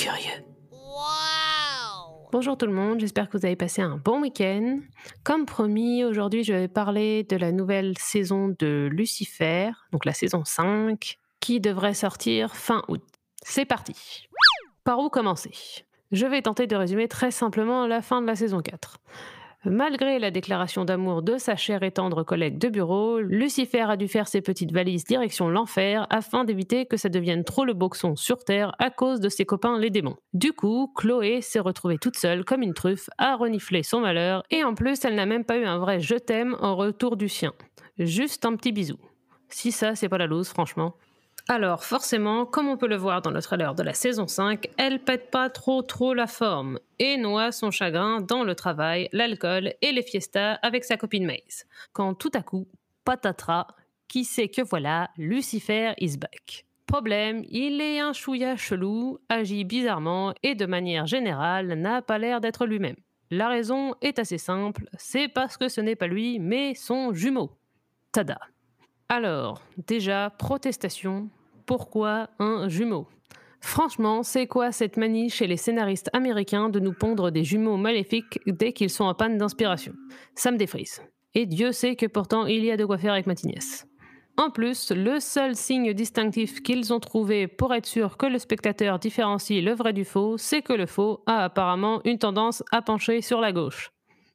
curieux. Bonjour tout le monde, j'espère que vous avez passé un bon week-end. Comme promis, aujourd'hui je vais parler de la nouvelle saison de Lucifer, donc la saison 5, qui devrait sortir fin août. C'est parti. Par où commencer? Je vais tenter de résumer très simplement la fin de la saison 4. Malgré la déclaration d'amour de sa chère et tendre collègue de bureau, Lucifer a dû faire ses petites valises direction l'enfer afin d'éviter que ça devienne trop le boxon sur Terre à cause de ses copains les démons. Du coup, Chloé s'est retrouvée toute seule comme une truffe à renifler son malheur et en plus elle n'a même pas eu un vrai je t'aime en retour du sien. Juste un petit bisou. Si ça, c'est pas la loose, franchement. Alors forcément, comme on peut le voir dans le trailer de la saison 5, elle pète pas trop trop la forme et noie son chagrin dans le travail, l'alcool et les fiestas avec sa copine Maze. Quand tout à coup, patatras, qui sait que voilà, Lucifer is back. Problème, il est un chouïa chelou, agit bizarrement et de manière générale n'a pas l'air d'être lui-même. La raison est assez simple, c'est parce que ce n'est pas lui, mais son jumeau. Tada. Alors, déjà, protestation, pourquoi un jumeau? Franchement, c'est quoi cette manie chez les scénaristes américains de nous pondre des jumeaux maléfiques dès qu'ils sont en panne d'inspiration? Ça me défrise. Et Dieu sait que pourtant il y a de quoi faire avec ma En plus, le seul signe distinctif qu'ils ont trouvé pour être sûr que le spectateur différencie le vrai du faux, c'est que le faux a apparemment une tendance à pencher sur la gauche.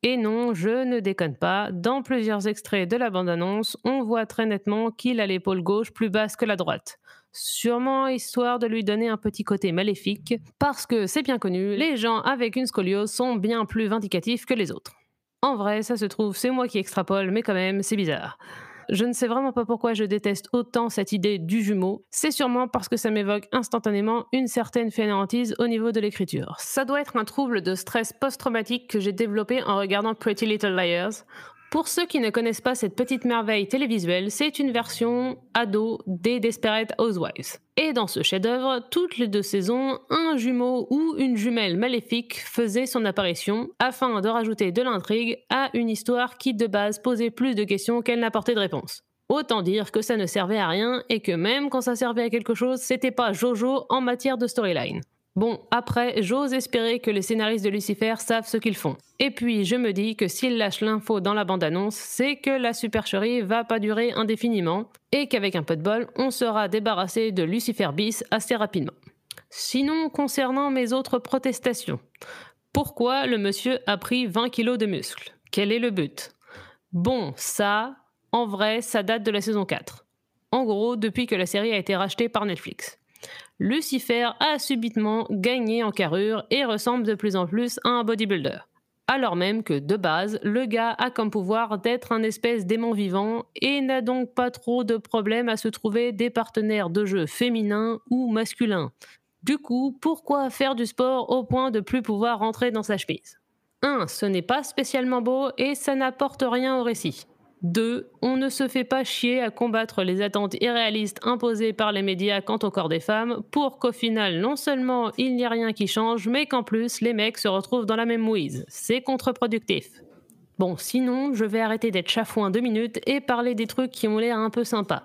Et non, je ne déconne pas, dans plusieurs extraits de la bande-annonce, on voit très nettement qu'il a l'épaule gauche plus basse que la droite. Sûrement histoire de lui donner un petit côté maléfique, parce que c'est bien connu, les gens avec une scoliose sont bien plus vindicatifs que les autres. En vrai, ça se trouve, c'est moi qui extrapole, mais quand même, c'est bizarre. Je ne sais vraiment pas pourquoi je déteste autant cette idée du jumeau. C'est sûrement parce que ça m'évoque instantanément une certaine fainéantise au niveau de l'écriture. Ça doit être un trouble de stress post-traumatique que j'ai développé en regardant Pretty Little Liars. Pour ceux qui ne connaissent pas cette petite merveille télévisuelle, c'est une version ado des Desperate Housewives. Et dans ce chef-d'œuvre, toutes les deux saisons, un jumeau ou une jumelle maléfique faisait son apparition afin de rajouter de l'intrigue à une histoire qui de base posait plus de questions qu'elle n'apportait de réponses. Autant dire que ça ne servait à rien et que même quand ça servait à quelque chose, c'était pas Jojo en matière de storyline. Bon, après, j'ose espérer que les scénaristes de Lucifer savent ce qu'ils font. Et puis, je me dis que s'ils lâchent l'info dans la bande-annonce, c'est que la supercherie va pas durer indéfiniment, et qu'avec un peu de bol, on sera débarrassé de Lucifer bis assez rapidement. Sinon, concernant mes autres protestations, pourquoi le monsieur a pris 20 kilos de muscles? Quel est le but? Bon, ça, en vrai, ça date de la saison 4. En gros, depuis que la série a été rachetée par Netflix. Lucifer a subitement gagné en carrure et ressemble de plus en plus à un bodybuilder. Alors même que de base, le gars a comme pouvoir d'être un espèce d'aimant vivant et n'a donc pas trop de problème à se trouver des partenaires de jeu féminins ou masculins. Du coup, pourquoi faire du sport au point de plus pouvoir rentrer dans sa chemise? 1. Ce n'est pas spécialement beau et ça n'apporte rien au récit. 2. On ne se fait pas chier à combattre les attentes irréalistes imposées par les médias quant au corps des femmes pour qu'au final, non seulement il n'y a rien qui change, mais qu'en plus, les mecs se retrouvent dans la même mouise. C'est contre-productif. Bon, sinon, je vais arrêter d'être chafouin deux minutes et parler des trucs qui ont l'air un peu sympas.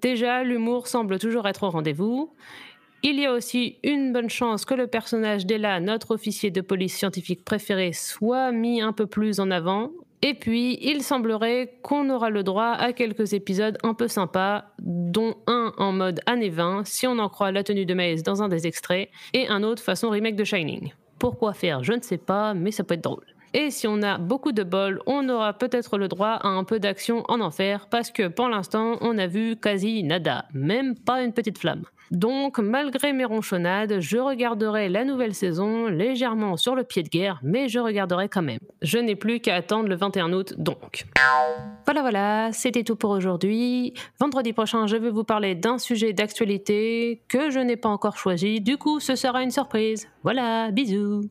Déjà, l'humour semble toujours être au rendez-vous. Il y a aussi une bonne chance que le personnage d'Ella, notre officier de police scientifique préféré, soit mis un peu plus en avant, et puis, il semblerait qu'on aura le droit à quelques épisodes un peu sympas, dont un en mode année 20, si on en croit la tenue de Maze dans un des extraits, et un autre façon remake de Shining. Pourquoi faire? Je ne sais pas, mais ça peut être drôle. Et si on a beaucoup de bol, on aura peut-être le droit à un peu d'action en enfer, parce que pour l'instant, on a vu quasi nada, même pas une petite flamme. Donc, malgré mes ronchonnades, je regarderai la nouvelle saison légèrement sur le pied de guerre, mais je regarderai quand même. Je n'ai plus qu'à attendre le 21 août, donc. Voilà, voilà, c'était tout pour aujourd'hui. Vendredi prochain, je vais vous parler d'un sujet d'actualité que je n'ai pas encore choisi, du coup, ce sera une surprise. Voilà, bisous